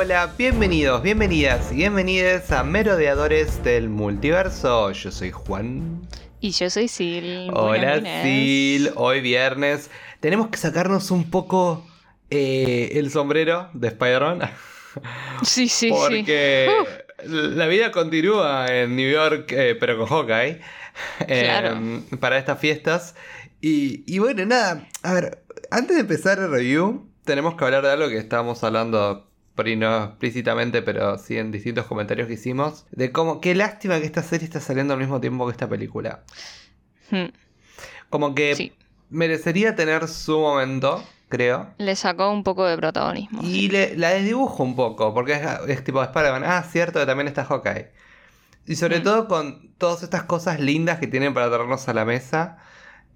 Hola, bienvenidos, bienvenidas y bienvenidas a Merodeadores del Multiverso. Yo soy Juan. Y yo soy Sil. Hola Sil, hoy viernes. Tenemos que sacarnos un poco eh, el sombrero de Spider-Man. Sí, sí, Porque sí. la vida continúa en New York, eh, pero con Hawkeye. eh, Claro. para estas fiestas. Y, y bueno, nada, a ver, antes de empezar el review, tenemos que hablar de algo que estábamos hablando, por ahí no explícitamente, pero sí en distintos comentarios que hicimos, de cómo, qué lástima que esta serie está saliendo al mismo tiempo que esta película. Hmm. Como que Sí. merecería tener su momento, creo. Le sacó un poco de protagonismo. Y le, la desdibujo un poco, porque es, es tipo Spider-Man. Ah, cierto que también está Hawkeye. Y sobre Mm. todo con todas estas cosas lindas que tienen para traernos a la mesa.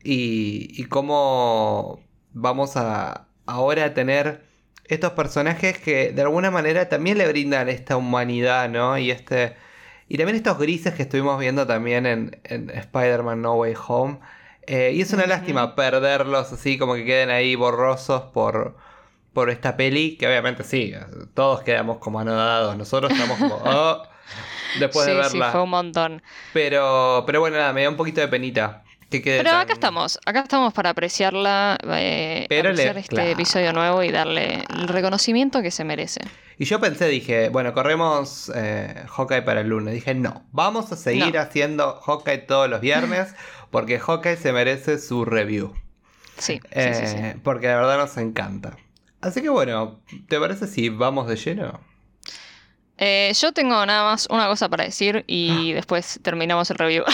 Y, y cómo vamos a ahora a tener estos personajes que de alguna manera también le brindan esta humanidad, ¿no? Y este. Y también estos grises que estuvimos viendo también en, en Spider-Man No Way Home. Eh, y es una lástima perderlos así, como que queden ahí borrosos por, por esta peli, que obviamente sí, todos quedamos como anodados, nosotros estamos como, oh, después sí, de sí, verla. fue un montón. Pero, pero bueno, nada, me da un poquito de penita. Que quede Pero tan- acá estamos, acá estamos para apreciarla, eh, Pero le- apreciar este claro. episodio nuevo y darle el reconocimiento que se merece. Y yo pensé, dije, bueno, corremos eh, Hawkeye para el lunes. Dije, no, vamos a seguir No. haciendo Hawkeye todos los viernes, porque Hawkeye se merece su review. Sí, sí, Eh, sí, sí. Porque la verdad nos encanta. Así que bueno, ¿te parece si vamos de lleno? Eh, yo tengo nada más una cosa para decir y después terminamos el review.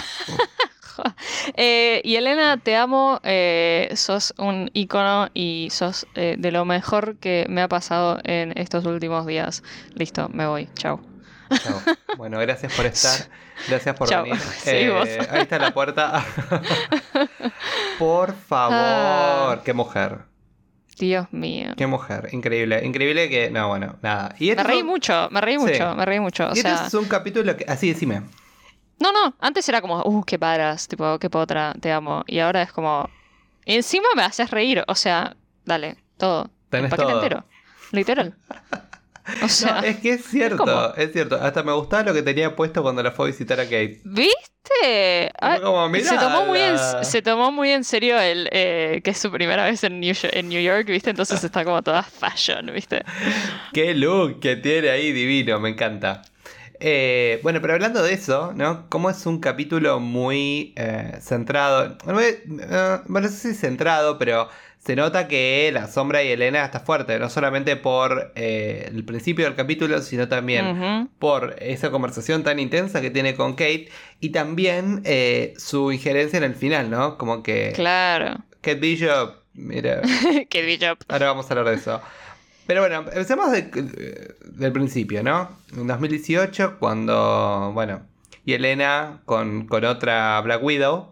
Eh, y Elena, te amo, eh, sos un icono y sos eh, de lo mejor que me ha pasado en estos últimos días. Listo, me voy, chao. Chao. Bueno, gracias por estar. Gracias por Chao. venir. Sí, Eh, ahí está la puerta. por favor. Ah. Qué mujer. Dios mío. Qué mujer. Increíble. Increíble que. No, bueno, nada. Y Me este es reí un- mucho, me reí Sí. mucho, me reí mucho. O y este es un capítulo que. Así, decime. No, no, antes era como, uh, qué paras, tipo, qué potra, te amo. Y ahora es como, encima me haces reír, o sea, dale, todo. Tenés paquete todo. entero. Literal. O sea, No, es que es cierto. ¿cómo? Es cierto. Hasta me gustaba lo que tenía puesto cuando la fue a visitar a Kate. ¿viste? Ah, como, se, tomó muy en, se tomó muy en serio el eh, que es su primera vez en New, en New York, ¿viste? Entonces está como toda fashion, ¿viste? Qué look que tiene ahí divino, me encanta. Eh, bueno, pero hablando de eso, ¿no? Como es un capítulo muy eh, centrado, eh, bueno, no sé si centrado, pero se nota que la sombra y Elena está fuerte, no solamente por eh, el principio del capítulo, sino también por esa conversación tan intensa que tiene con Kate y también eh, su injerencia en el final, ¿no? Como que Claro. Kate Bishop, mira, Qué bello. Ahora vamos a hablar de eso. Pero bueno, empecemos de- del principio, ¿no? En 2018, cuando, bueno, y Elena con, con otra Black Widow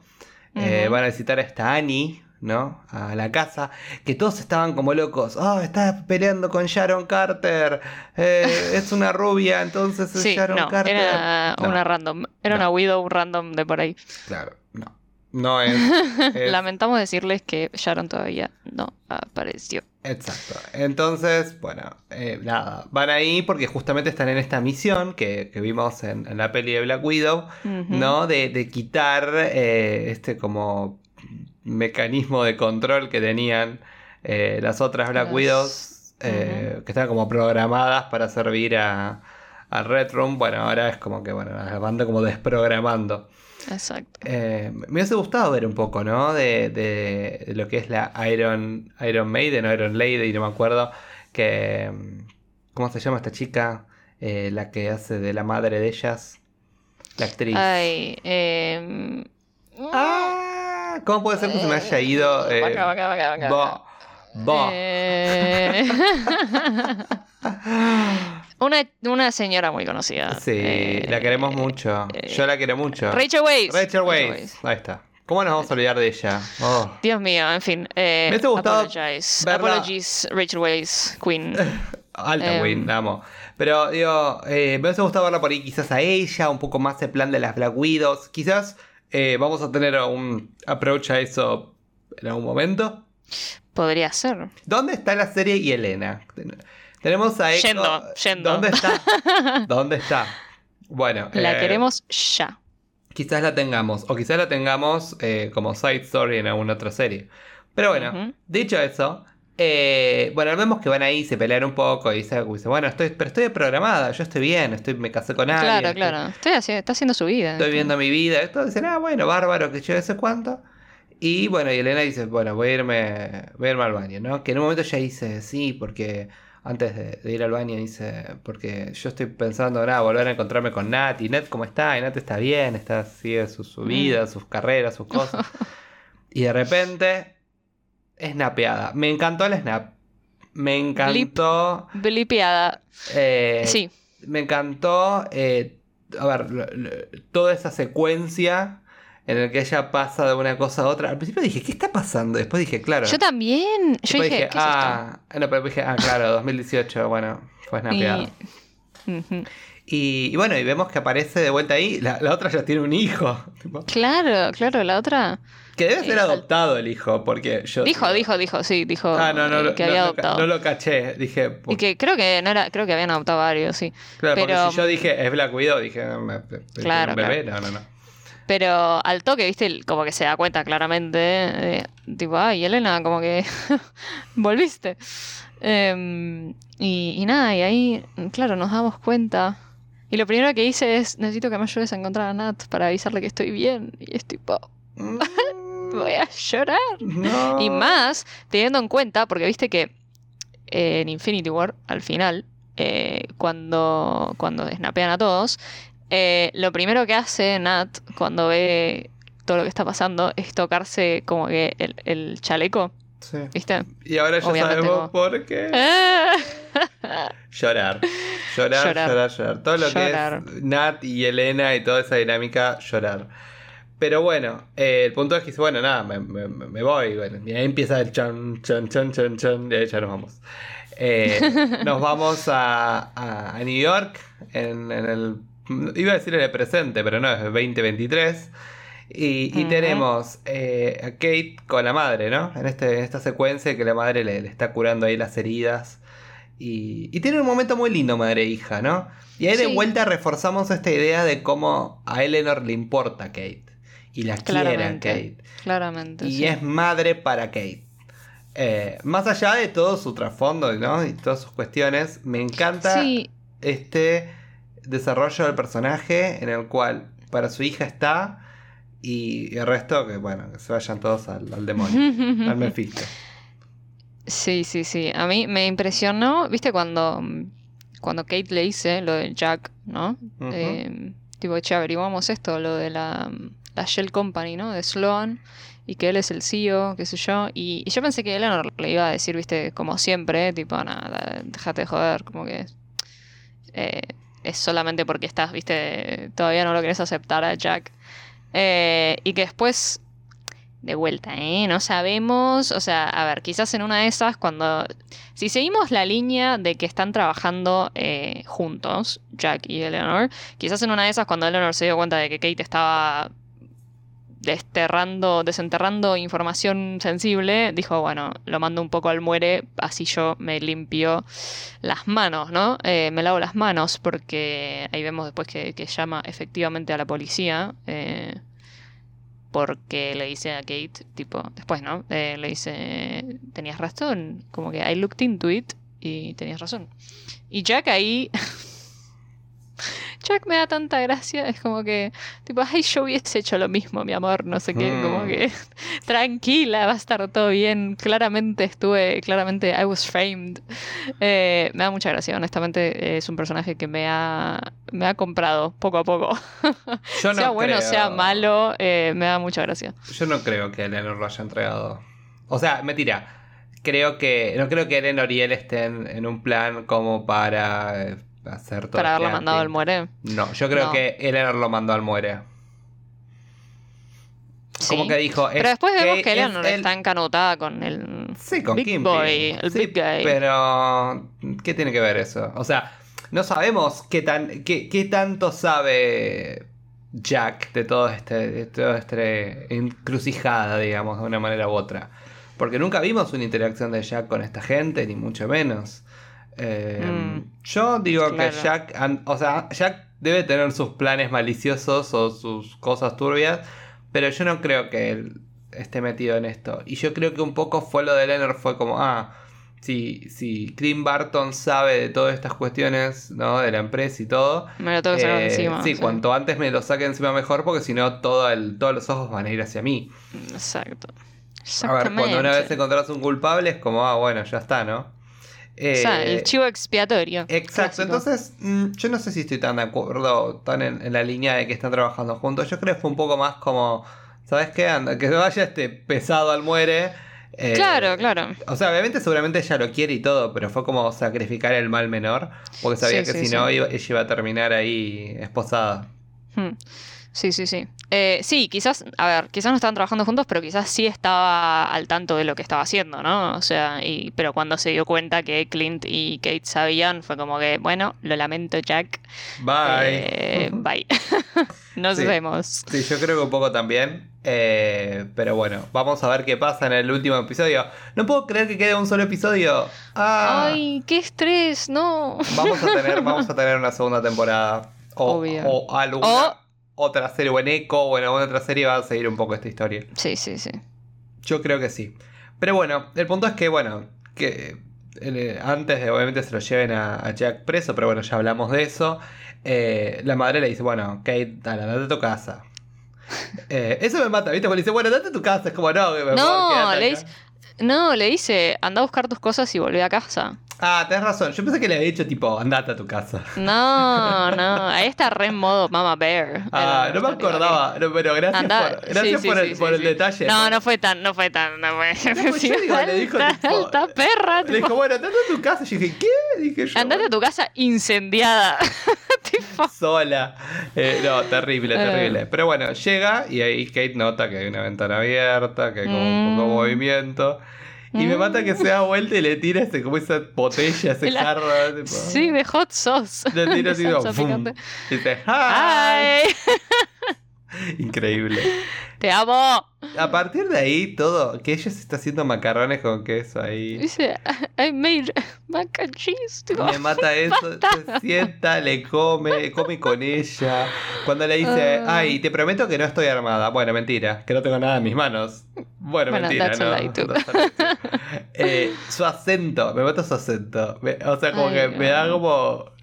eh, van a visitar a esta Annie, ¿no? A la casa, que todos estaban como locos. Oh, está peleando con Sharon Carter. eh, es una rubia, entonces es Sí, Sharon no, Carter. era No, una random. Era No. una widow random de por ahí. Claro, no. No es. es- Lamentamos decirles que Sharon todavía no apareció. Exacto. Entonces, bueno, eh, nada, van ahí porque justamente están en esta misión que, que vimos en, en la peli de Black Widow. ¿no? De, de quitar eh, este como mecanismo de control que tenían eh, las otras Black Widows, eh, que estaban como programadas para servir a, a Red Room. Bueno, ahora es como que, bueno, las van como desprogramando. Exacto. Eh, me hubiese gustado ver un poco, ¿no? De, de- de lo que es la Iron, Iron Maiden o Iron Lady, no me acuerdo. Que, ¿Cómo se llama esta chica? Eh, la que hace de la madre de ellas. La actriz. Ay, eh... Ah, ¿Cómo puede ser que se me haya ido? eh, Vaca, vaca, vaca, vaca. Bo. Bo. Eh, una, una señora muy conocida. Sí, Eh, la queremos mucho. eh, Yo la quiero mucho. Rachel Weisz. Rachel Weisz. Ahí está. ¿Cómo nos vamos a olvidar de ella? Oh. Dios mío, en fin. Eh, Me gustado apologize. verla- Apologies, Rachel Weisz, Queen. Alta Em. Win, la amo. Pero digo, eh, me hubiese gustado verla por ahí quizás a ella, un poco más el plan de las Black Widows. Quizás eh, vamos a tener un approach a eso en algún momento. Podría ser. ¿Dónde está la serie y Elena? Ten- Tenemos a Echo. Yendo, yendo. ¿Dónde está? ¿Dónde está? Bueno. La eh, queremos ya. Quizás la tengamos, o quizás la tengamos eh, como side story en alguna otra serie. Pero bueno, dicho eso, eh, bueno, vemos que van ahí, se pelean un poco y dice, dice, bueno, estoy, pero estoy programada, yo estoy bien, estoy, me casé con alguien. Claro, estoy- claro. Estoy haciendo, está haciendo su vida. Estoy viendo mi vida. Esto dicen, ah, bueno, bárbaro, que yo sé cuánto. Y bueno, y Elena dice, bueno, voy a irme, voy a irme al baño, ¿no? Que en un momento ella dice, sí, porque antes de, de ir al baño dice, porque yo estoy pensando, nada, volver a encontrarme con Nat. Y Nat, ¿cómo está? Y Nat está bien, está, sigue su, su vida, sus carreras, sus cosas. y de repente, snapeada. Me encantó el snap. Me encantó. Blipeada. eh, Sí. me encantó, eh, a ver, toda esa secuencia en la que ella pasa de una cosa a otra. Al principio dije, ¿qué está pasando? Después dije, claro. Yo también. Yo dije, ¿qué es ah, no, pero dije, ah, claro, 2018, bueno, fue snapeado. Y-. Y, y bueno, y vemos que aparece de vuelta ahí, la, la otra ya tiene un hijo. tipo, Claro, claro, la otra. que debe ser adoptado el hijo, porque yo... Dijo, dijo, dijo, sí, dijo Ah, no, no, que no, había adoptado. no lo caché, dije... Y que creo que no era, creo que habían adoptado varios, sí. claro, porque pero- si yo dije, es Black Widow, dije, "Ah, me- me- me- Claro, un bebé, no, no, no. Pero al toque, viste, como que se da cuenta claramente, eh, tipo, ay, Elena, como que volviste. Em, y, y nada, y ahí, claro, nos damos cuenta. Y lo primero que hice es, necesito que me ayudes a encontrar a Nat para avisarle que estoy bien. Y es tipo, voy a llorar. No. Y más, teniendo en cuenta, porque viste que eh, en Infinity War, al final, eh, cuando, cuando snapean a todos, eh, lo primero que hace Nat cuando ve todo lo que está pasando es tocarse como que el, el chaleco, Sí. ¿viste? Y ahora ya Obviamente sabemos como- por qué. Llorar. Llorar, llorar, Llorar. llorar. Todo lo Llorar. que es Nat y Elena y toda esa dinámica, llorar. Pero bueno, eh, el punto es que dice, bueno, nada, me, me- me voy. Bueno, y ahí empieza el chan, chan, chan, chan, chan, y ahí ya nos vamos. Eh, nos vamos a, a- a New York en, en el... Iba a decir en el presente, pero no, es el 2023. Y, tenemos eh, a Kate con la madre, ¿no? En, este, en esta secuencia que la madre le, le está curando ahí las heridas. Y, y tiene un momento muy lindo, madre e hija, ¿no? Y ahí de vuelta reforzamos esta idea de cómo a Eleanor le importa Kate. Y la quiere a Claramente. Kate. Claramente. Y sí. es madre para Kate. Eh, más allá de todo su trasfondo ¿no? y todas sus cuestiones, me encanta Sí, este desarrollo del personaje en el cual para su hija está y el resto que bueno, que se vayan todos al, al demonio, al Mephisto. Sí, sí, sí. A mí me impresionó, viste, cuando, cuando Kate le dice lo de Jack, ¿no? Eh, tipo, che, averiguamos esto, lo de la, la Shell Company, ¿no? De Sloan, y que él es el CEO, qué sé yo. Y, y yo pensé que Eleanor le iba a decir, viste, como siempre, tipo, nada, déjate de joder, como que eh, es solamente porque estás, viste, todavía no lo querés aceptar a Jack. Eh, y que después, de vuelta, ¿eh? No sabemos, o sea, a ver, quizás en una de esas, cuando... Si seguimos la línea de que están trabajando eh, juntos, Jack y Eleanor, quizás en una de esas, cuando Eleanor se dio cuenta de que Kate estaba desterrando, desenterrando información sensible, dijo, bueno, lo mando un poco al muere, así yo me limpio las manos, ¿no? Eh, me lavo las manos porque ahí vemos después que, llama efectivamente a la policía. eh, porque le dice a Kate, tipo, después, ¿no? Eh, le dice, tenías razón, como que I looked into it y tenías razón. Y Jack ahí... Jack me da tanta gracia, es como que, tipo, ay, yo hubiese hecho lo mismo, mi amor, no sé qué, Mm. como que, tranquila, va a estar todo bien, claramente estuve, claramente I was framed. Eh, me da mucha gracia, honestamente, es un personaje que me ha, me ha comprado poco a poco. Yo no sea bueno, creo- sea malo, eh, me da mucha gracia. Yo no creo que Eleanor lo haya entregado. O sea, mentira. Creo que. No creo que Eleanor y él estén en un plan como para eh, hacer todo Para este haberlo mandado al muere. No, yo creo No. que Eleanor lo mandó al muere. Como Sí. que dijo. Pero después vemos que Eleanor él- está encanutada con el Sí, con Big Kimping. Boy, el Sí, Big Guy. Pero. ¿Qué tiene que ver eso? O sea, no sabemos qué, tan, qué, qué tanto sabe Jack de todo este, de toda esta encrucijada, digamos, de una manera u otra. Porque nunca vimos una interacción de Jack con esta gente, ni mucho menos. Eh, Mm. Yo digo Claro. que Jack, o sea, Jack debe tener sus planes maliciosos o sus cosas turbias, pero yo no creo que él esté metido en esto. Y yo creo que un poco fue lo de Leonard, fue como, ah, si, si Clint Barton sabe de todas estas cuestiones, ¿no? De la empresa y todo. Me lo tengo que eh, encima. sí, cuanto antes me lo saque encima mejor, porque si no, todo el- todos los ojos van a ir hacia mí. Exacto. A ver, cuando una vez encontrás un culpable es como, ah, bueno, ya está, ¿no? O sea, Eh, el chivo expiatorio. Exacto, clásico. entonces mm, yo no sé si estoy tan de acuerdo, tan en, en la línea de que están trabajando juntos. Yo creo que fue un poco más como, ¿sabes qué? Anda, que vaya este pesado al muere. eh, Claro, claro. O sea, obviamente seguramente ella lo quiere y todo, pero fue como sacrificar el mal menor, porque sabía Sí, que sí, si no iba- ella iba a terminar ahí esposada. Hmm. Sí, sí, sí. Eh, sí, quizás, a ver, quizás no estaban trabajando juntos, pero quizás sí estaba al tanto de lo que estaba haciendo, ¿no? O sea, y, pero cuando se dio cuenta que Clint y Kate sabían, fue como que, bueno, lo lamento, Jack. Bye. Eh, bye. Nos Sí. vemos. Sí, yo creo que un poco también. eh, pero bueno, vamos a ver qué pasa en el último episodio. No puedo creer que quede un solo episodio. Ah. Ay, qué estrés, no. Vamos a tener, vamos a tener una segunda temporada. O, Obvio. o alguna O- otra serie, o en Echo, o en alguna otra serie va a seguir un poco esta historia. Sí, sí, sí. Yo creo que sí. Pero bueno, el punto es que, bueno, que eh, antes de obviamente se lo lleven a, a Jack preso, pero bueno, ya hablamos de eso. eh, la madre le dice, bueno, Kate, dale, andate a tu casa. Eh, eso me mata, ¿viste? Porque le dice, bueno, andate a tu casa. Es como, no, mejor No, le acá". dice- No, le dice, anda a buscar tus cosas y volvé a casa. Ah, tenés razón. Yo pensé que le había dicho, tipo, andate a tu casa. No, no, ahí está re en modo Mama Bear. Ah, no me acordaba. No, pero gracias por, gracias sí, por sí, el, sí, por el detalle. No, no fue tan, no fue tan, no fue. pues yo digo, le dijo, tipo- alta perra. Le dijo, tipo, bueno, andate a tu casa. Yo dije, ¿qué? Dije yo. andate a tu casa incendiada. tipo, Sola. Eh, no, terrible, Eh. terrible. Pero bueno, llega y ahí Kate nota que hay una ventana abierta, que hay como un poco de Mm. movimiento. Y me Mm. mata que se da vuelta y le tira ese, como esa botella, ese La- jarro. Tipo, sí, de hot sauce. Le tira así. Y dice, ¡Hi! Increíble. te amo. A partir de ahí, todo, que ella se está haciendo macarrones con queso ahí. Dice, I made mac and cheese. Me mata eso, se sienta, le come, come con ella. Cuando le dice, Ah. ay, te prometo que no estoy armada. Bueno, mentira, que no tengo nada en mis manos. Bueno, Bueno, mentira, that's no. Eh, su acento, me mata su acento. O sea, como Ay, que me da como.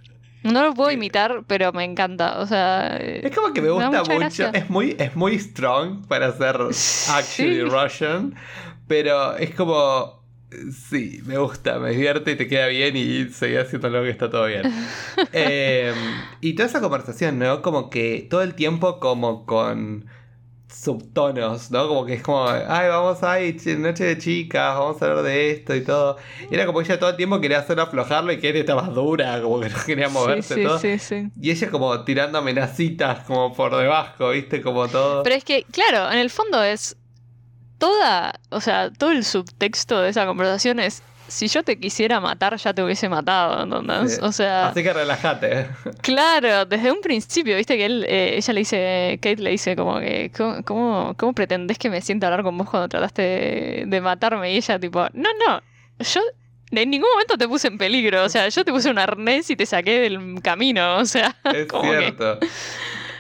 No lo puedo imitar, pero me encanta. O sea, Es como que me gusta mucho. gracia. Es muy, es muy strong para ser actually Sí. Russian. Pero es como. Sí, me gusta, me divierte y te queda bien y seguí haciendo lo que está todo bien. Eh, y toda esa conversación, ¿no? Como que todo el tiempo como con subtonos, ¿no? Como que es como, ay, vamos ch- noche de chicas, vamos a hablar de esto y todo. Y era como que ella todo el tiempo quería hacer aflojarlo y que él estaba dura, como que no quería moverse sí, sí, todo. sí, sí. Y ella como tirando amenacitas como por debajo, ¿viste? Como todo. Pero es que, claro, en el fondo es toda, o sea, todo el subtexto de esa conversación es, si yo te quisiera matar, ya te hubiese matado, ¿entendés? Sí. O sea, Así que relájate. claro, desde un principio, viste que él, eh, ella le dice, Kate le dice como que, ¿cómo, cómo, cómo pretendés que me sienta a hablar con vos cuando trataste de, de matarme? Y ella tipo, no, no, yo... En ningún momento te puse en peligro, o sea, yo te puse un arnés y te saqué del camino, o sea, Es que- cierto.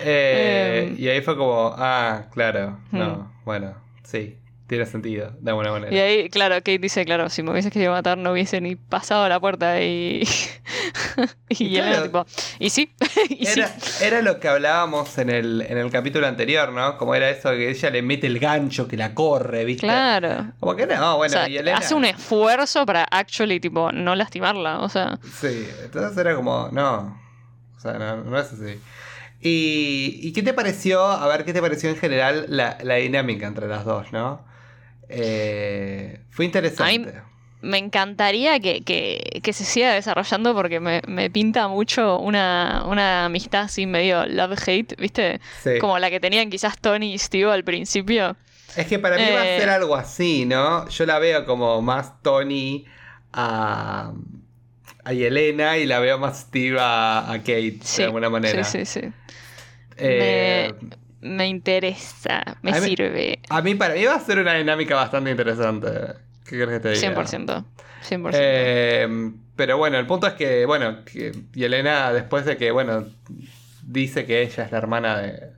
Eh, Em. y ahí fue como, ah, claro, Hmm. no, bueno, sí, tiene sentido, de alguna manera. Y ahí, claro, Kate dice, claro, si me hubieses querido matar no hubiese ni pasado la puerta y... y, Y claro. tipo, y sí, y sí. Era, era lo que hablábamos en el, en el capítulo anterior, ¿no? Como era eso que ella le mete el gancho, que la corre, ¿viste? Claro. Como que no, bueno, o sea, y Elena. hace un esfuerzo para actually, tipo, no lastimarla, o sea... Sí, entonces era como, no. O sea, no, no es así. ¿Y, ¿Y qué te pareció? A ver, ¿qué te pareció en general la, la dinámica entre las dos, no? Eh, fue interesante. Me encantaría que, que- que se siga desarrollando porque me, me pinta mucho una, una amistad así medio love-hate, ¿viste? Sí. Como la que tenían quizás Tony y Steve al principio. Es que para mí va a Eh. ser algo así, ¿no? Yo la veo como más Tony a, a Yelena y la veo más Steve a, a Kate, Sí, de alguna manera. Sí, sí, sí. Eh, Me interesa, me A mí- sirve. A mí, para mí va a ser una dinámica bastante interesante. ¿Qué crees que te diga? 100%. 100%. Eh, pero bueno, el punto es que, bueno, que Yelena, después de que, bueno, dice que ella es la hermana de,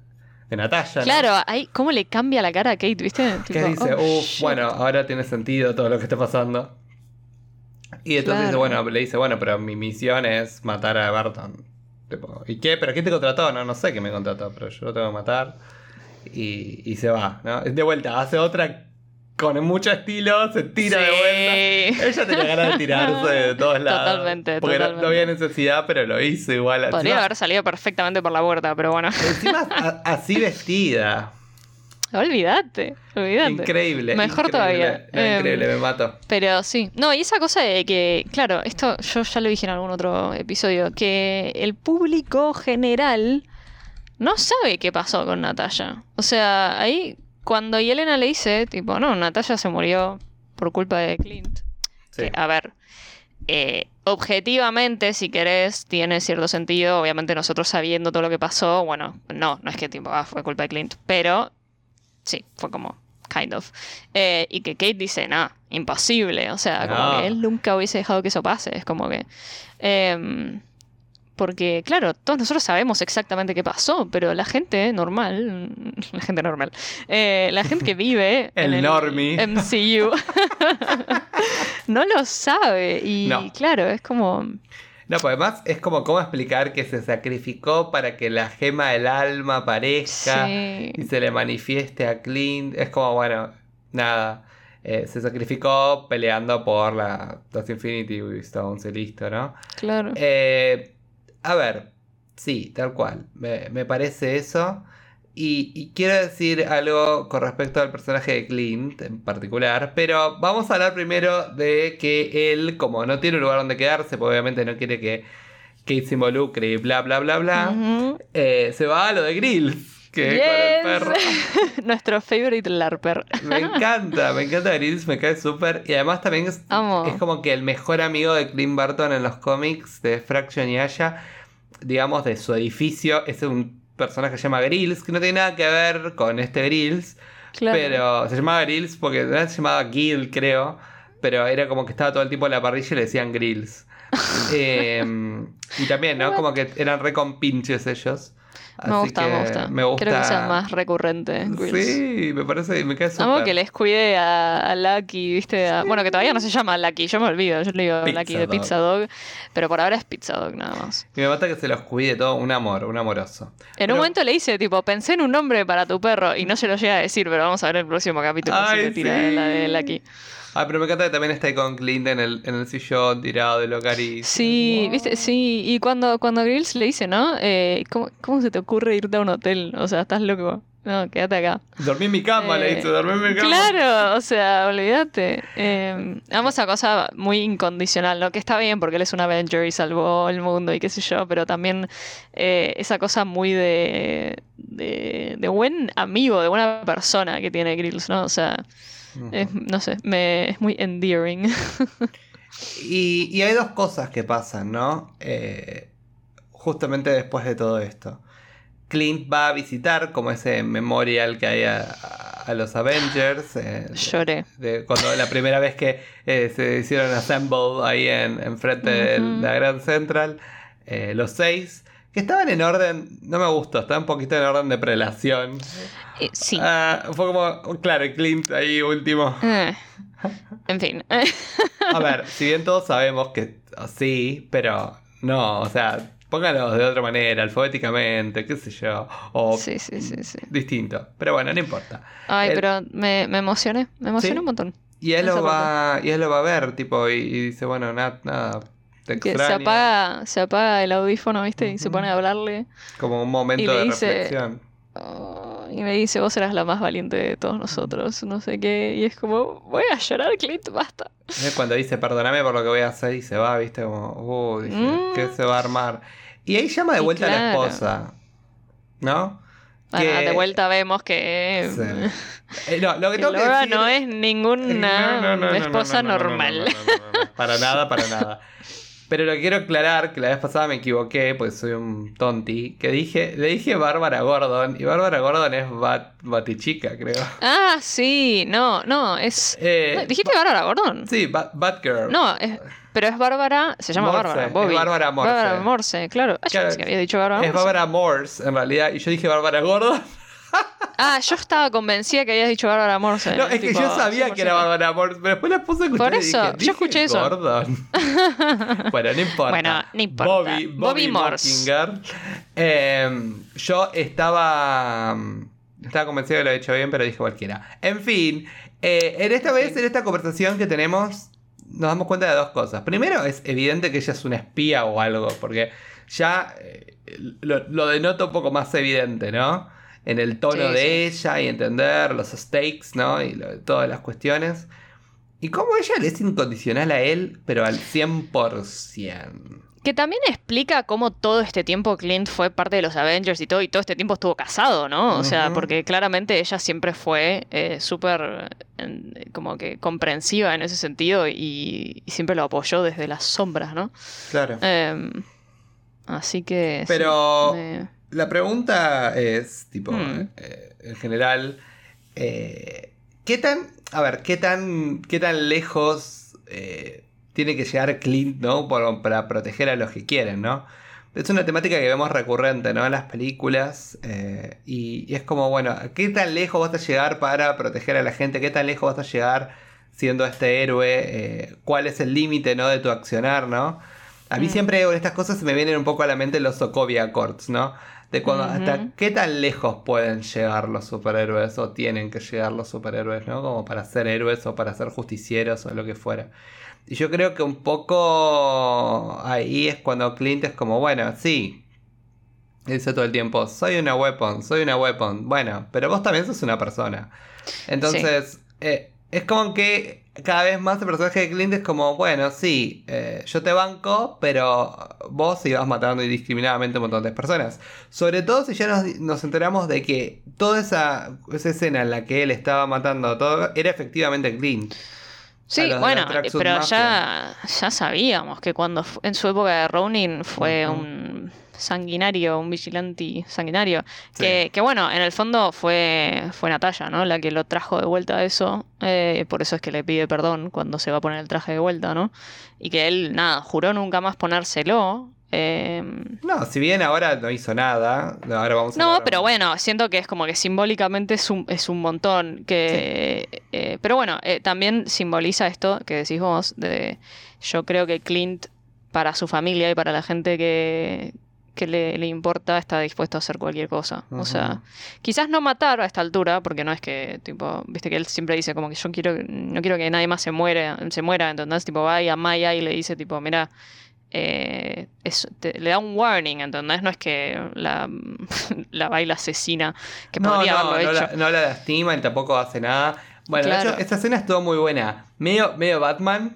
de Natalia. ¿no? Claro, ahí, ¿cómo le cambia la cara a Kate, viste? Que dice, oh, shit. bueno, ahora tiene sentido todo lo que está pasando. Y entonces Claro. bueno, le dice, bueno, pero mi misión es matar a Barton. Tipo, ¿y qué? ¿Pero quién te contrató? No, no sé quién me contrató, pero yo lo tengo que matar. Y, y se va, ¿no? De vuelta, hace otra con mucho estilo, se tira de vuelta. Ella tenía ganas de tirarse de todos lados. Totalmente, Porque no- había necesidad, pero lo hizo igual. Podría Encima- haber salido perfectamente por la puerta, pero bueno. Encima así vestida. Olvídate, olvídate. Increíble. Mejor increíble. todavía. No, Em, increíble, me mato. Pero sí. No, y esa cosa de que, claro, esto yo ya lo dije en algún otro episodio, que el público general no sabe qué pasó con Natalia. O sea, ahí cuando Yelena le dice, tipo, no, Natalia se murió por culpa de Clint. Sí. Que, a ver, eh, objetivamente, si querés, tiene cierto sentido. Obviamente nosotros sabiendo todo lo que pasó, bueno, no, no es que tipo, ah, fue culpa de Clint, pero sí, fue como, kind of. Eh, y que Kate dice, no, imposible. O sea, como que él nunca hubiese dejado que eso pase. Es como que... em, porque, claro, todos nosotros sabemos exactamente qué pasó, pero la gente normal, la gente normal, eh, la gente que vive El en normie. el MCU, no lo sabe. Y No. claro, es como... No, pues además es como cómo explicar que se sacrificó para que la gema del alma aparezca Sí. y se le manifieste a Clint. Es como, bueno, nada. eh, se sacrificó peleando por la, los Infinity Stones y listo, ¿no? Claro. Eh, a ver, sí, tal cual. Me, me parece eso. Y, y quiero decir algo con respecto al personaje de Clint en particular. Pero vamos a hablar primero de que él, como no tiene un lugar donde quedarse, porque obviamente no quiere que Kate se involucre y bla, bla, bla, bla, eh, se va a lo de Grills. Que Yes. con el perro. Nuestro favorite LARPer. Me encanta, me encanta Grills, me cae súper. Y además también es, Amo. es como que el mejor amigo de Clint Barton en los cómics de Fraction y Aya, digamos, de su edificio, es un personaje que se llama Grills, que no tiene nada que ver con este Grills, Claro. pero se llamaba Grills porque se llamaba Gil, creo, pero era como que estaba todo el tiempo en la parrilla y le decían Grills. Eh, y también, ¿no? Como que eran re con me gusta, me gusta. Me gusta. Creo que sea más recurrente. Sí, me parece, me cae súper. Amo que les cuide a, a Lucky, ¿viste? A- bueno, que todavía no se llama Lucky, yo me olvido, yo le digo Pizza Lucky de Dog. Pizza Dog, pero por ahora es Pizza Dog nada más. Y me mata que se los cuide todo, un amor, un amoroso. En Pero- un momento le dice, tipo, pensé en un nombre para tu perro y no se lo llega a decir, pero vamos a ver el próximo capítulo si Ay, le tira sí. la de Lucky. Ah, pero me encanta que también está ahí con Clint en el, en el sillón tirado de lo cariño. Sí, viste, sí, y cuando, cuando Grills le dice, ¿no? Eh, ¿cómo, ¿Cómo se te ocurre irte a un hotel? O sea, estás loco. No, quédate acá. Dormí en mi cama, le dice, dormí en mi cama. Claro, o sea, olvídate. Eh, amo esa cosa muy incondicional, ¿no? Que está bien porque él es un Avenger y salvó el mundo y qué sé yo, pero también eh, esa cosa muy de, de, de buen amigo, de buena persona que tiene Grills, ¿no? O sea, Es- no sé, me, es muy endearing. Y, y hay dos cosas que pasan, ¿no? Eh, justamente después de todo esto. Clint va a visitar como ese memorial que hay a, a los Avengers. eh, Lloré. de cuando la primera vez que eh, se hicieron assemble ahí en, en frente de la Grand Central, eh, los seis, que estaban en orden, no me gustó, estaban un poquito en orden de prelación. Eh, sí. Ah, fue como, claro, Clint ahí último. Eh, en fin. A ver, si bien todos sabemos que sí, pero no, o sea, pónganlos de otra manera, alfabéticamente, qué sé yo, o sí, sí, sí, sí. distinto. Pero bueno, no importa. Ay, El- pero me, me emocioné, me emocioné un montón. Y él lo va, y él lo va a ver, tipo, y, y dice, bueno, nada, nada, te Que se apaga, se apaga el audífono, ¿viste? Y se pone a hablarle. Como un momento y le de dice- reflexión. Oh, y me dice, vos eras la más valiente de todos nosotros, no sé qué. Y es como, voy a llorar, Clint, basta. Cuando dice, perdóname por lo que voy a hacer, y se va, viste, como, uh, Mm. ¿qué se va a armar? Y ahí llama de vuelta a la esposa, ¿no? Bueno, Que- de vuelta vemos que Sí. Eh, no, lo que tengo que decir... no es ninguna No, no, no, no, esposa no, no, no, no, normal. no, no, no, no, Para nada, para nada. Pero lo que quiero aclarar, que la vez pasada me equivoqué, pues soy un tonti, que dije, le dije Bárbara Gordon, y Bárbara Gordon es Bat, Batichica, creo. Ah, sí, no, no, es... Eh, no, ¿Dijiste Bárbara Gordon? Sí, Bat, Batgirl. No, es... Pero es Bárbara, se llama Bárbara, es Bobby. Bárbara Morse. Bárbara Morse, claro. Ah, yo Claro, pensé que había dicho Bárbara Es Morse. Bárbara Morse, en realidad. Y yo dije Bárbara Gordon. Ah, yo estaba convencida que habías dicho Bárbara Morse. No, es que tipo, yo sabía que era 100%. Bárbara Morse, pero después la puse a escuchar Por y eso, dije, yo "Dije escuché eso". Gordon. bueno, no importa. Bueno, no importa. Bobby, Bobby Bobby, Morse. Eh, yo estaba... Estaba convencido que lo había hecho bien, pero dije cualquiera. En fin, eh, en esta vez, en esta conversación que tenemos, nos damos cuenta de dos cosas. Primero, es evidente que ella es una espía o algo, porque ya eh, lo, lo denota un poco más evidente, ¿no? En el tono Sí, de ella y entender los stakes, ¿no? Y lo- todas las cuestiones. Y cómo ella le es incondicional a él, pero al 100%. Que también explica cómo todo este tiempo Clint fue parte de los Avengers y todo, y todo este tiempo estuvo casado, ¿no? O sea, porque claramente ella siempre fue eh, súper eh, como que comprensiva en ese sentido y, y siempre lo apoyó desde las sombras, ¿no? Claro. Em, así que... sí, Pero- me- La pregunta es, tipo, Hmm. eh, en general, eh, ¿qué tan, a ver, qué tan, qué tan lejos eh, tiene que llegar Clint, ¿no? Por- para proteger a los que quieren, ¿no? Es una temática que vemos recurrente, ¿no? En las películas. y, y es como, bueno, ¿qué tan lejos vas a llegar para proteger a la gente? ¿Qué tan lejos vas a llegar siendo este héroe? ¿Cuál es el límite, ¿no? De tu accionar, ¿no? A mí Mm. siempre con estas cosas se me vienen un poco a la mente los Sokovia Accords, ¿no? De cuando, hasta qué tan lejos pueden llegar los superhéroes o tienen que llegar los superhéroes, ¿no? Como para ser héroes o para ser justicieros o lo que fuera. Y yo creo que un poco ahí es cuando Clint es como, bueno, sí. Dice todo el tiempo, soy una weapon, soy una weapon. Bueno, pero vos también sos una persona. Entonces, eh, es como que cada vez más el personaje de Clint es como, bueno, sí, eh, yo te banco, pero vos ibas matando indiscriminadamente a un montón de personas. Sobre todo si ya nos, nos enteramos de que toda esa, esa escena en la que él estaba matando a todo era efectivamente Clint. Sí, bueno, pero Mafia. ya, ya sabíamos que cuando en su época de Ronin fue un sanguinario, un vigilante sanguinario. Sí. Que, que bueno, en el fondo fue, fue Natalia, ¿no? La que lo trajo de vuelta a eso. eh, por eso es que le pide perdón cuando se va a poner el traje de vuelta, ¿no? Y que él, nada, juró nunca más ponérselo. eh, No, si bien ahora no hizo nada, ahora vamos a no, pero bueno, siento que es como que simbólicamente es un, es un montón. Que, eh, pero bueno, eh, también simboliza esto que decís vos, de yo creo que Clint para su familia y para la gente que, que le, le importa está dispuesto a hacer cualquier cosa. O sea, quizás no matar a esta altura, porque no es que, tipo, viste que él siempre dice como que yo quiero, no quiero que nadie más se muera, se muera, ¿entendés? Tipo, va y a Maya y le dice, tipo, mira, eh, es- te- le da un warning, ¿entendés? No es que la, la baila asesina, que no, podría no, haberlo no hecho. La, no la lastima y tampoco hace nada. Bueno, de Claro. hecho, esta escena estuvo muy buena. Medio, medio Batman,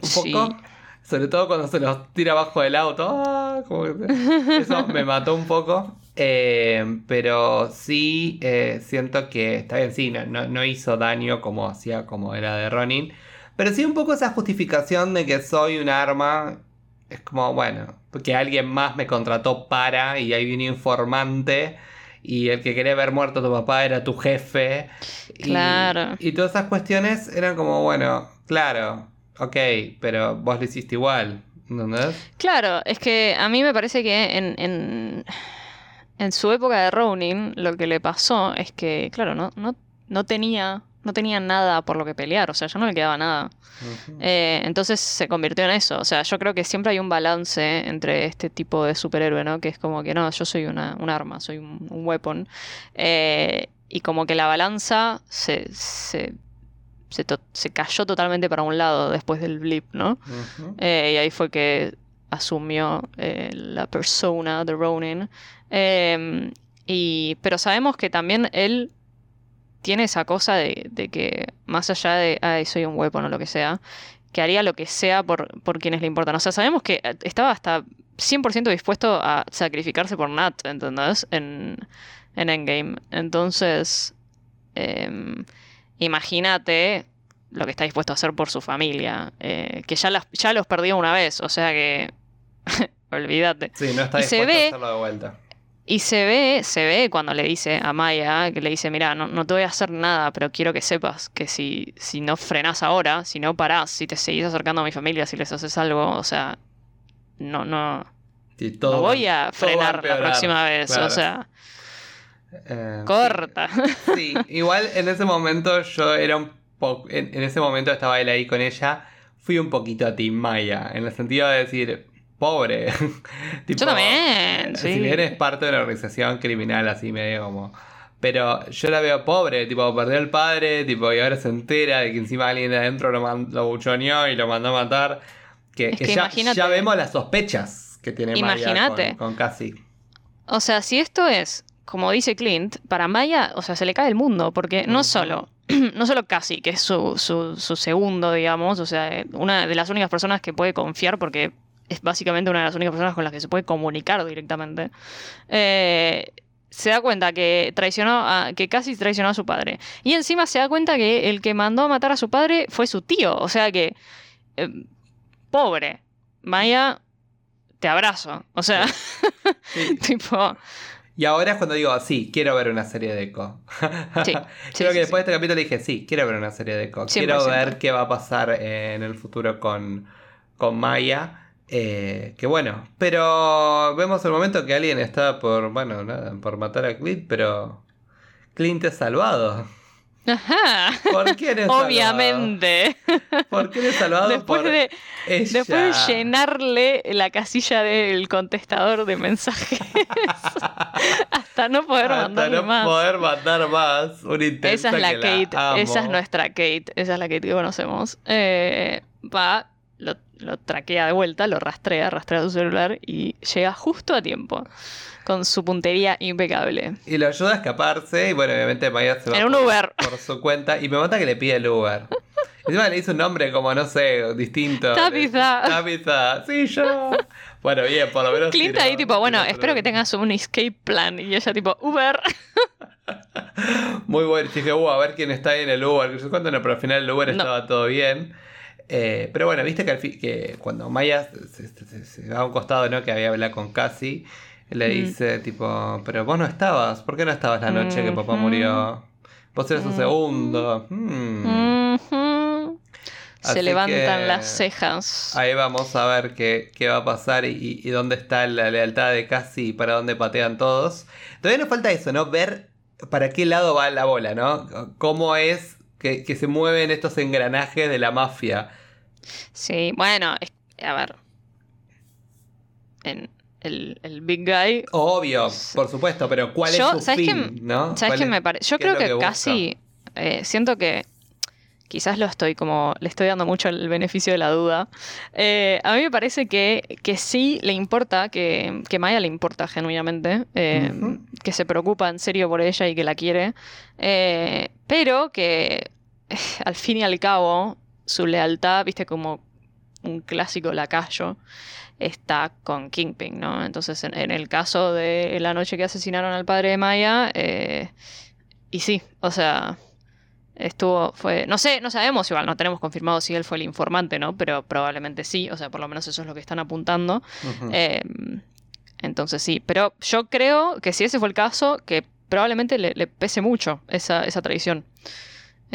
un Sí. poco. Sobre todo cuando se los tira abajo del auto. Ah, como que se- Eso me mató un poco. Eh, pero sí eh, siento que está bien, sí, no, no, hizo daño como hacía como era de Ronin. Pero sí un poco esa justificación de que soy un arma. Es como, bueno, porque alguien más me contrató para y hay un informante. Y el que quería ver muerto a tu papá era tu jefe. Y- Claro. Y, todas esas cuestiones eran como, bueno, claro, ok, pero vos lo hiciste igual. ¿Entendés? Claro, es que a mí me parece que en, en, en su época de Ronin lo que le pasó es que, claro, no, no, no tenía, no tenía nada por lo que pelear, o sea, ya no le quedaba nada. Eh, entonces se convirtió en eso. O sea, yo creo que siempre hay un balance entre este tipo de superhéroe, ¿no? Que es como que no, yo soy una, un arma, soy un, un weapon. Eh, y como que la balanza se, se, se, cayó totalmente para un lado después del blip, ¿no? Eh, y ahí fue que asumió eh, la persona de Ronin. Eh, y, pero sabemos que también él tiene esa cosa de, de que, más allá de, ay, soy un weapon o lo que sea, que haría lo que sea por, por quienes le importan. O sea, sabemos que eh, estaba hasta 100% dispuesto a sacrificarse por Nat, ¿entendés? En, en Endgame. Entonces, em, imagínate lo que está dispuesto a hacer por su familia, eh, que ya, las, ya los perdió una vez, o sea que olvídate. Sí, no está Y se dispuesto ve- a hacerlo de vuelta. Y se ve, se ve cuando le dice a Maya, que le dice, mira, no, no te voy a hacer nada, pero quiero que sepas que si, si no frenás ahora, si no parás, si te seguís acercando a mi familia, si les haces algo, o sea, no, no, todo no voy a frenar la próxima vez, claro. o sea, Eh, corta. Sí, igual en ese momento yo era un poco. En, en ese momento estaba él ahí con ella. Fui un poquito a Team Maya. En el sentido de decir, pobre. Tipo, Yo también, sí. Si bien es parte de una organización criminal, así medio como. Pero yo la veo pobre, tipo, perdió el padre, tipo, y ahora se entera de que encima alguien de adentro lo, man- lo buchoneó y lo mandó a matar. Que, Es que que ya, ya vemos las sospechas que tiene Maya con, con Cassie. O sea, si esto es, como dice Clint, para Maya, o sea, se le cae el mundo, porque no solo, no solo Cassie, que es su, su, su segundo, digamos, o sea, una de las únicas personas que puede confiar, porque es básicamente una de las únicas personas con las que se puede comunicar directamente, eh, se da cuenta que traicionó a, que Cassie traicionó a su padre. Y encima se da cuenta que el que mandó a matar a su padre fue su tío, o sea que, eh, pobre, Maya, te abrazo, o sea, Sí. tipo... Y ahora es cuando digo, sí, quiero ver una serie de Echo. Sí, Creo sí, que sí, después de este capítulo dije, sí, quiero ver una serie de Echo. 100%. Quiero ver qué va a pasar en el futuro con, con Maya. Eh, que bueno, pero vemos el momento que alguien está por, bueno, nada, por matar a Clint, pero Clint es salvado. Ajá. ¿Por quién es salvado? Obviamente. ¿Por quién es salvado? Después por de, ella. después de llenarle la casilla del contestador de mensajes hasta no poder Hasta mandarle no más. poder mandar más. Una intensa Esa es la que Kate, esa es nuestra Kate, esa es la Kate que conocemos. Eh, va, lo, lo traquea de vuelta, lo rastrea, rastrea su celular y llega justo a tiempo. Con su puntería impecable. Y lo ayuda a escaparse. Y bueno, obviamente Maya se va En un por, Uber. por su cuenta. Y me mata que le pide el Uber. Encima le hizo un nombre como, no sé, distinto. Tabitha. Tabitha. Sí, yo. Bueno, bien, por lo menos. Clint tiró- ahí tipo, bueno, espero que tengas un escape plan. Y ella tipo, Uber. Muy bueno. Dije, uh, a ver quién está ahí en el Uber. Que yo cuento, no, pero al final el Uber No. estaba todo bien. Eh, pero bueno, viste que, al que cuando Maya se, se- se- se va a un costado, ¿no? Que había hablado con Cassie, le Mm. dice, tipo, pero vos no estabas. ¿Por qué no estabas la noche que papá murió? Vos eras un Ujú. segundo. Mm. Se levantan que las cejas. Ahí vamos a ver qué, qué va a pasar y, y dónde está la lealtad de Cassie y para dónde patean todos. Todavía nos falta eso, ¿no? Ver para qué lado va la bola, ¿no? Cómo es que, que se mueven estos engranajes de la mafia. Sí, bueno, es- a ver. En el, el Big Guy. Obvio, por supuesto, pero ¿cuál Yo- es su ¿sabes fin, m- no? ¿Sabes ¿Cuál qué me parece? Yo creo que, que casi. eh, siento que. Quizás lo estoy como. Le estoy dando mucho el beneficio de la duda. Eh, a mí me parece que, que sí le importa, que, que Maya le importa genuinamente. eh. Que se preocupa en serio por ella y que la quiere. eh, pero que al fin y al cabo, su lealtad, viste, como un clásico lacayo, está con Kingpin, ¿no? Entonces, en, en el caso de la noche que asesinaron al padre de Maya, y sí, o sea, estuvo, fue, no sé, no sabemos igual, no tenemos confirmado si él fue el informante, ¿no? Pero probablemente sí, o sea, por lo menos eso es lo que están apuntando. Eh, entonces sí, pero yo creo que si ese fue el caso, que probablemente le, le pese mucho esa, esa traición.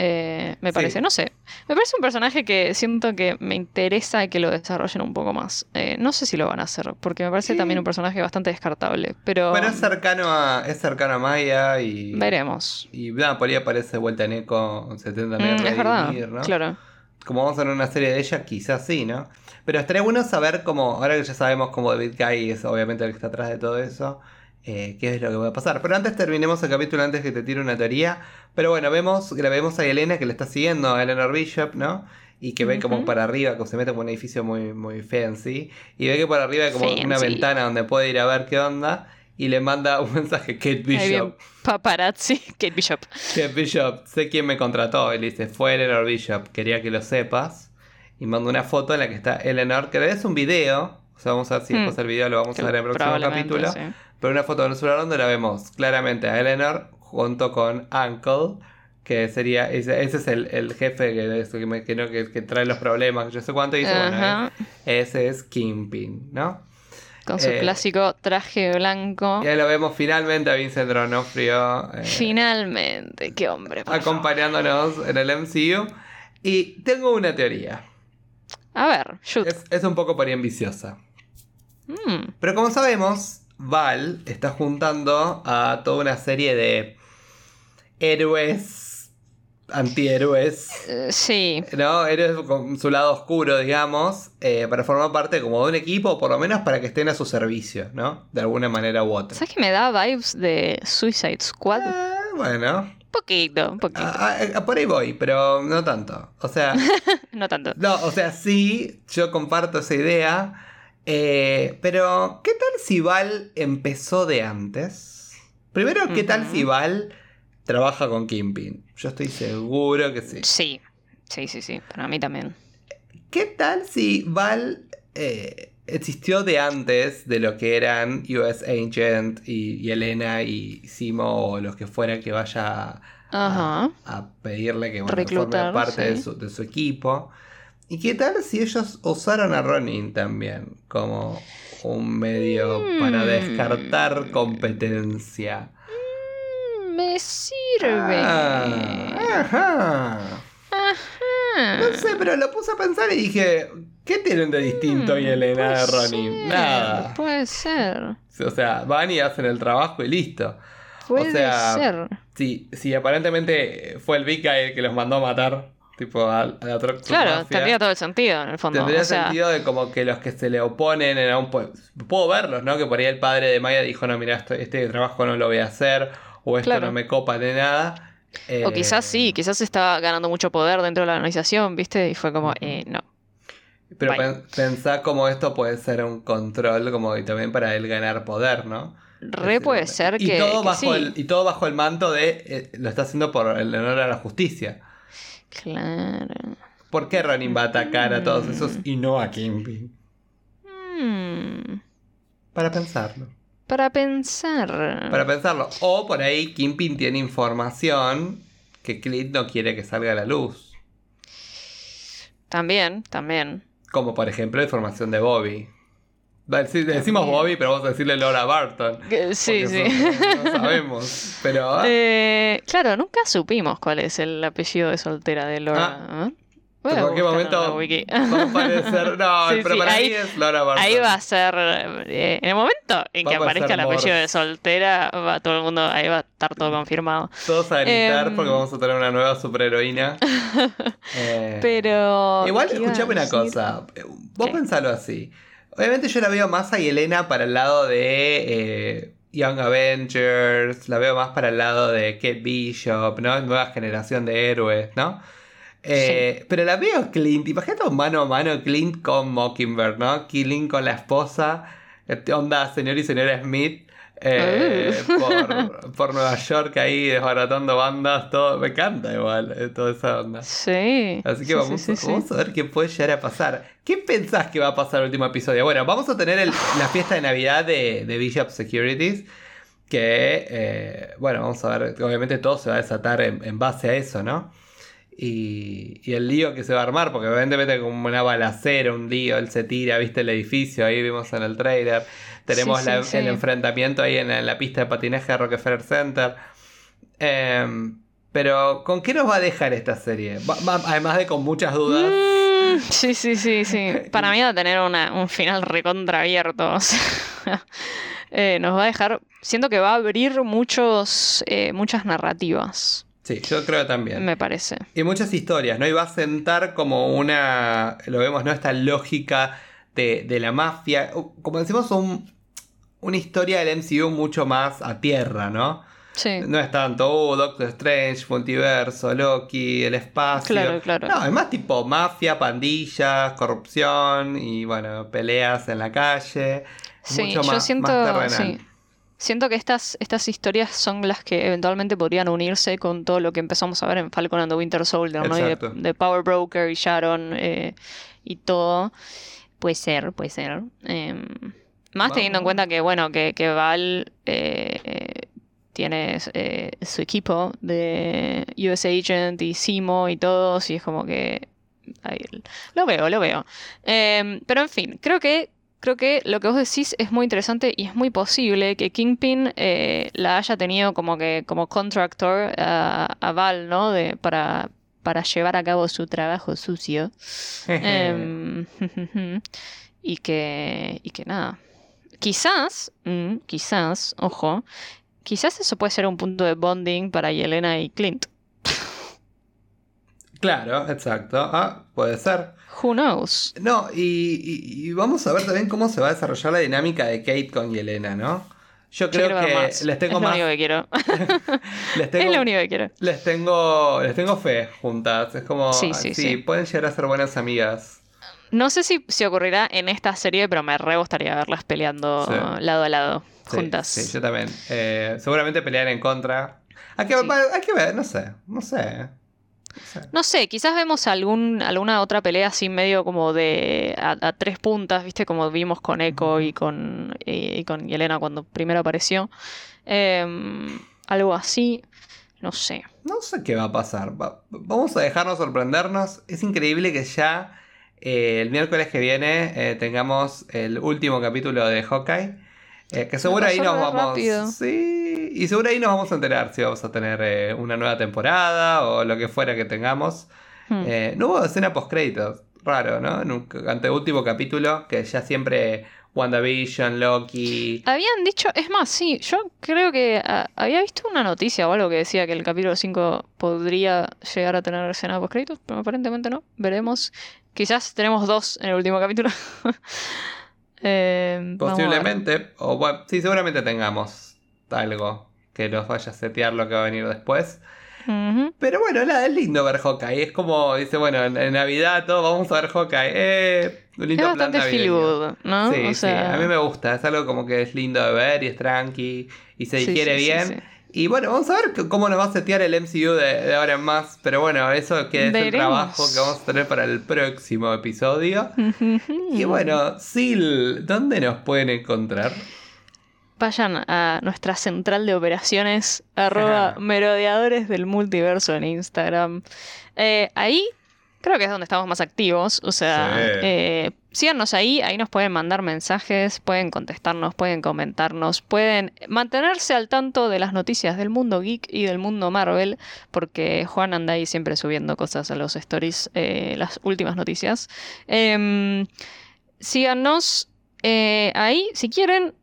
Eh, me Sí. parece, no sé. Me parece un personaje que siento que me interesa que lo desarrollen un poco más. Eh, no sé si lo van a hacer, porque me parece Sí. también un personaje bastante descartable. Pero, Pero es cercano a, es cercano a Maya y. veremos. Y nada, por ahí aparece vuelta en eco, se tiende también Mm, a es verdad, ¿no? claro. como vamos a ver una serie de ella, quizás sí, ¿no? Pero estaría bueno saber cómo, ahora que ya sabemos cómo David Guy es obviamente el que está atrás de todo eso, eh, qué es lo que va a pasar. Pero antes terminemos el capítulo antes que te tire una teoría. Pero bueno, vemos, la vemos a Elena que le está siguiendo a Eleanor Bishop, ¿no? Y que ve como para arriba, como se mete como un edificio muy, muy fancy. Y ve que por arriba hay como una ventana donde puede ir a ver qué onda. Y le manda un mensaje, Kate Bishop. paparazzi, Kate Bishop. Kate Bishop, sé quién me contrató. Y le dice, fue Eleanor Bishop, quería que lo sepas. Y manda una foto en la que está Eleanor, que es un video. O sea, vamos a ver si Hmm. después el video lo vamos a ver en el próximo capítulo. sí. Pero una foto en el celular donde la vemos claramente a Eleanor junto con Uncle. Que sería, ese, ese es el, el jefe que, que, me- que no- que- que trae los problemas, que yo sé cuánto. Y dice, bueno, Ajá. eh, ese es Kingpin, ¿no? Con su Eh, clásico traje blanco. Y ahí lo vemos finalmente a Vincent D'Onofrio eh, Finalmente, qué hombre. favor. acompañándonos en el MCU. Y tengo una teoría. A ver, shoot. Es, es un poco por ahí ambiciosa. Mm, Pero como sabemos, Val está juntando a toda una serie de héroes, antihéroes, eh, sí, ¿no? Héroes con su lado oscuro, digamos, eh, para formar parte como de un equipo, o por lo menos para que estén a su servicio, ¿no? De alguna manera u otra. ¿sabes que me da vibes de Suicide Squad? Eh, bueno, poquito, un poquito. a- a- a- por ahí voy, pero no tanto. O sea, no tanto. no, o sea, sí, yo comparto esa idea. Eh, pero, ¿qué tal si Val empezó de antes? Primero, ¿qué tal si Val trabaja con Kimpin? Yo estoy seguro que sí. Sí, sí, sí, sí, para mí también. ¿Qué tal si Val eh, existió de antes de lo que eran US Agent y, y Elena y Simo o los que fuera que vaya a, pedirle que bueno, forme parte de, sí. su, de su equipo? ¿Y qué tal si ellos usaron a Ronin también como un medio para Mm. descartar competencia? Mm, Me sirve. Ah, ajá. Ajá. No sé, pero lo puse a pensar y dije, ¿qué tienen de distinto y Mm, Elena de Ronin? Nada. Puede ser. O sea, van y hacen el trabajo y listo. Puede sea, ser. Sí, sí, aparentemente fue el Vika el que los mandó a matar, tipo a, a la Claro, Mafia. tendría todo el sentido en el fondo. Tendría o sea, sentido de como que los que se le oponen en algún pu- Puedo verlos, ¿no? Que por ahí el padre de Maya dijo, no, mira, esto- este trabajo no lo voy a hacer, o esto Claro. no me copa de nada. O Eh, quizás sí, quizás estaba ganando mucho poder dentro de la organización, ¿viste? Y fue como, eh, no. Pero pen- pensá como esto puede ser un control, como y también para él ganar poder, ¿no? Re puede ser y que, todo que bajo sí. el Y todo bajo el manto de. eh, lo está haciendo por el honor a la justicia. Claro. ¿Por qué Ronin va a atacar a todos esos y no a Kingpin? Mm, Para pensarlo. para pensar. Para pensarlo. O por ahí Kingpin tiene información que Clint no quiere que salga a la luz. También, también. Como por ejemplo la información de Bobby. Decimos. Bobby, pero vamos a decirle Laura Barton. Sí, sí. No sabemos. Pero. ah, Eh, claro, nunca supimos cuál es el apellido de soltera de Laura. ¿eh? Voy en cualquier momento va a aparecer. No, Sí, pero sí, para ahí- mí es Laura Barton. Ahí va a ser. eh, en el momento en Va que aparezca el apellido de soltera, va todo el mundo, ahí va a estar todo confirmado. Todos a gritar Em, porque vamos a tener una nueva superheroína. Eh, Pero. Igual, ¿qué iba a escuchame una cosa. Vos ¿Qué? pensalo así. Obviamente yo la veo más a Elena para el lado de eh, Young Avengers. La veo más para el lado de Kate Bishop, ¿no? Nueva generación de héroes, ¿no? Eh, Pero la veo Clint. Imagínate un mano a mano Clint con Mockingbird, ¿no? Killing con la esposa. este, Onda señor y señora Smith. Eh, Uh. por, por Nueva York ahí desbaratando bandas, todo. Me encanta igual, eh, toda esa onda. Sí. Así que sí, vamos, sí, sí, sí. vamos a ver qué puede llegar a pasar. ¿Qué pensás que va a pasar el último episodio? Bueno, vamos a tener el- la fiesta de Navidad de, de Bishop Securities. Que, eh, bueno, vamos a ver. Obviamente todo se va a desatar en, en base a eso, ¿no? Y, y el lío que se va a armar, porque obviamente mete como una balacera, un lío, él se tira, viste el edificio, ahí vimos en el trailer. Tenemos Sí, la- sí, sí. el enfrentamiento ahí en, en la pista de patinaje de Rockefeller Center. Em, pero, ¿con qué nos va a dejar esta serie? Además de con muchas dudas. Mm, sí, sí, sí, sí. Para mí va a tener una- un final recontra abierto. o sea, eh, nos va a dejar. Siento que va a abrir muchos, eh, muchas narrativas, Sí, yo creo también. me parece. Y muchas historias, ¿no? Y va a sentar como una, lo vemos, ¿no? Esta lógica de, de la mafia. Como decimos, un, una historia del MCU mucho más a tierra, ¿no? Sí. No es tanto, oh, Doctor Strange, Multiverso, Loki, el espacio. Claro, claro. No, es más tipo mafia, pandillas, corrupción y bueno, peleas en la calle. Sí, mucho yo más, siento, más terrenal. sí. Siento que estas, estas historias son las que eventualmente podrían unirse con todo lo que empezamos a ver en Falcon and the Winter Soldier, ¿no? Y de, de Power Broker y Sharon eh, y todo. Puede ser, puede ser. Em, más teniendo en cuenta que, bueno, que, que Val eh, eh, tiene su equipo de US Agent y Simo y todos, y es como que... ahí, lo veo, lo veo. Em, pero en fin, creo que creo que lo que vos decís es muy interesante y es muy posible que Kingpin eh, la haya tenido como que como contractor a, a Val, ¿no? De, para, para llevar a cabo su trabajo sucio. Em, y que. Y que nada. Quizás, mm, quizás, ojo, quizás eso puede ser un punto de bonding para Yelena y Clint. Claro, exacto. Ah, puede ser. Who knows? No, y, y- y vamos a ver también cómo se va a desarrollar la dinámica de Kate con Yelena, ¿no? Yo creo que más. les tengo es lo más. único que quiero. Les es lo único que quiero. les tengo. Les tengo fe juntas. Es como. Sí, sí, sí. pueden llegar a ser buenas amigas. No sé si, si ocurrirá en esta serie, pero me re gustaría verlas peleando Sí. lado a lado, Sí, juntas. Sí, yo también. Eh, seguramente pelear en contra. Hay que, Sí. hay que ver, no sé. No sé. No sé. No sé, quizás vemos algún, alguna otra pelea así medio como de a, a tres puntas, ¿viste? Como vimos con Echo y con, y, y con Yelena cuando primero apareció. Em, algo así, no sé. No sé qué va a pasar. Va- vamos a dejarnos sorprendernos. Es increíble que ya eh, el miércoles que viene eh, tengamos el último capítulo de Hawkeye. Eh, que seguro ahí nos vamos. rápido. Sí. Y seguro ahí nos vamos a enterar si vamos a tener eh, una nueva temporada o lo que fuera que tengamos. Hmm. Eh, no hubo escena post créditos. Raro, ¿no? En un anteúltimo capítulo que ya siempre WandaVision, Loki. Habían dicho, es más, sí, yo creo que ah, había visto una noticia o algo que decía que el capítulo 5 podría llegar a tener escena post créditos, pero aparentemente no. Veremos. Quizás tenemos dos en el último capítulo. Ver. Posiblemente, o bueno, sí, seguramente tengamos algo que nos vaya a setear lo que va a venir después. Pero bueno, nada, es lindo ver Hawkeye. Es como, dice, bueno, en, en Navidad todo, vamos a ver Hawkeye. Eh, un Es lindo plan bastante feel good, ¿no? Sí, o sí, sea, a mí me gusta. Es algo como que es lindo de ver y es tranqui y se digiere sí, sí, bien. Y bueno, vamos a ver cómo nos va a setear el MCU de, de ahora en más. Pero bueno, eso que es el trabajo que vamos a tener para el próximo episodio. Y bueno, Sil, ¿dónde nos pueden encontrar? Vayan a nuestra central de operaciones, arroba merodeadores del multiverso en Instagram. Eh, ahí creo que es donde estamos más activos. O sea, Sí. eh, síganos ahí, ahí nos pueden mandar mensajes, pueden contestarnos, pueden comentarnos, pueden mantenerse al tanto de las noticias del mundo geek y del mundo Marvel, porque Juan anda ahí siempre subiendo cosas a los stories, eh, las últimas noticias. Em, síganos eh, ahí, si quieren.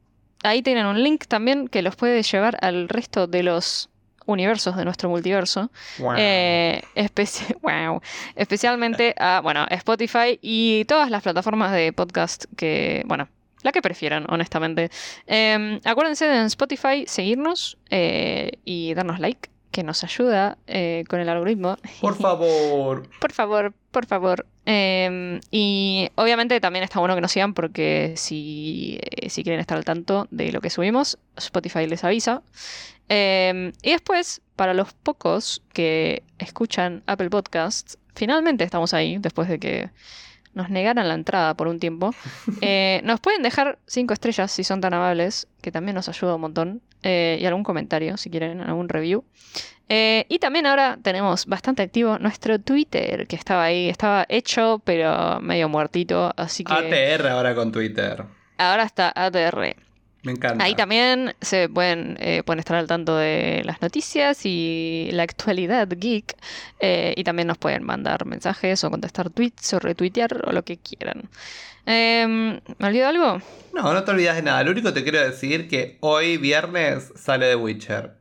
Ahí tienen un link también que los puede llevar al resto de los universos de nuestro multiverso. Wow. Eh, especi- wow. Especialmente a, bueno, Spotify y todas las plataformas de podcast que, bueno, la que prefieran, honestamente. Eh, acuérdense de en Spotify seguirnos eh, y darnos like, que nos ayuda eh, con el algoritmo. Por favor. Por favor, por favor. Eh, y obviamente también está bueno que nos sigan porque si, eh, si quieren estar al tanto de lo que subimos, Spotify les avisa. Eh, y después, para los pocos que escuchan Apple Podcasts, finalmente estamos ahí, después de que nos negaran la entrada por un tiempo. Eh, nos pueden dejar cinco estrellas si son tan amables, que también nos ayuda un montón. eh, y algún comentario, si quieren, algún review. Eh, y también ahora tenemos bastante activo nuestro Twitter, que estaba ahí, estaba hecho, pero medio muertito. Así que ATR ahora con Twitter. ahora está ATR. Me encanta. Ahí también se pueden, eh, pueden estar al tanto de las noticias y la actualidad geek. eh, y también nos pueden mandar mensajes o contestar tweets o retuitear o lo que quieran. Em, ¿Me olvido algo? No, no te olvidas de nada. Lo único que te quiero decir que hoy viernes sale The Witcher.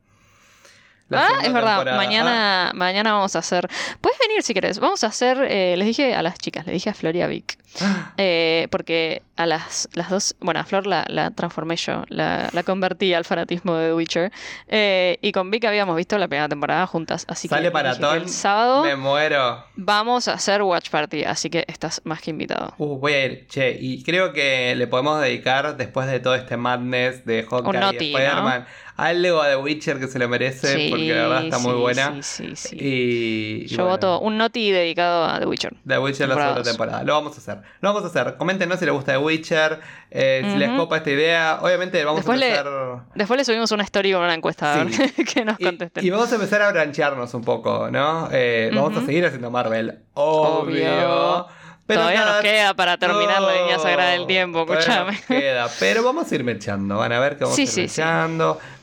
La ah, es verdad. temporada. Mañana, mañana vamos a hacer. Puedes venir si querés. Vamos a hacer. eh, les dije a las chicas, les dije a Flor y a Vic. Ah, eh, porque a las, las dos. Bueno, a Flor la, la transformé yo. La, la convertí al fanatismo de The Witcher. eh, y con Vic habíamos visto la primera temporada juntas. Así Sale que que maratón. el sábado Me muero. vamos a hacer Watch Party. Así que estás más que invitado. Uh, voy a ir. Che, y creo que le podemos dedicar, después de todo este madness de Hawkeye y noti, ¿no? Algo a The Witcher que se lo merece, porque la verdad está muy buena. Sí, sí, sí. Y, y Yo bueno, voto un noti dedicado a The Witcher. The Witcher la segunda temporada. Lo vamos a hacer. Lo vamos a hacer. Coméntenos si les gusta The Witcher, eh, si les copa esta idea. Obviamente vamos Después a le- empezar. Después le subimos una story con una encuesta a ver Sí. que nos contesten. y vamos a empezar a branchearnos un poco, ¿no? Eh, Vamos a seguir haciendo Marvel. Obvio. Obvio. Pero Todavía nos queda para terminar la línea sagrada del tiempo, escúchame. queda, pero vamos a ir mechando, van a ver que vamos Sí, a ir sí, sí.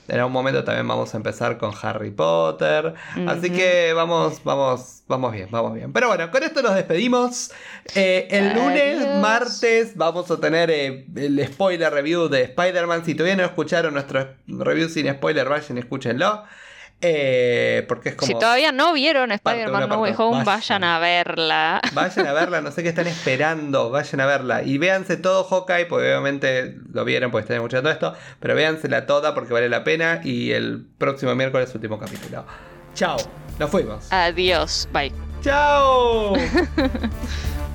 En algún momento también vamos a empezar con Harry Potter. Así que vamos, vamos, vamos bien, vamos bien. Pero bueno, con esto nos despedimos. Eh, el lunes, martes, vamos a tener eh, el spoiler review de Spider-Man. Si todavía no escucharon nuestro review sin spoiler, vayan y escúchenlo. Eh, porque es como... Si todavía no vieron Spider-Man No Way Home, Vayan. a verla. Vayan a verla, no sé qué están esperando, vayan a verla. Y véanse todo Hawkeye, porque obviamente lo vieron porque están escuchando esto, pero véansela toda porque vale la pena. Y el próximo miércoles, último capítulo. Chao, nos fuimos. Adiós. Bye. Chao.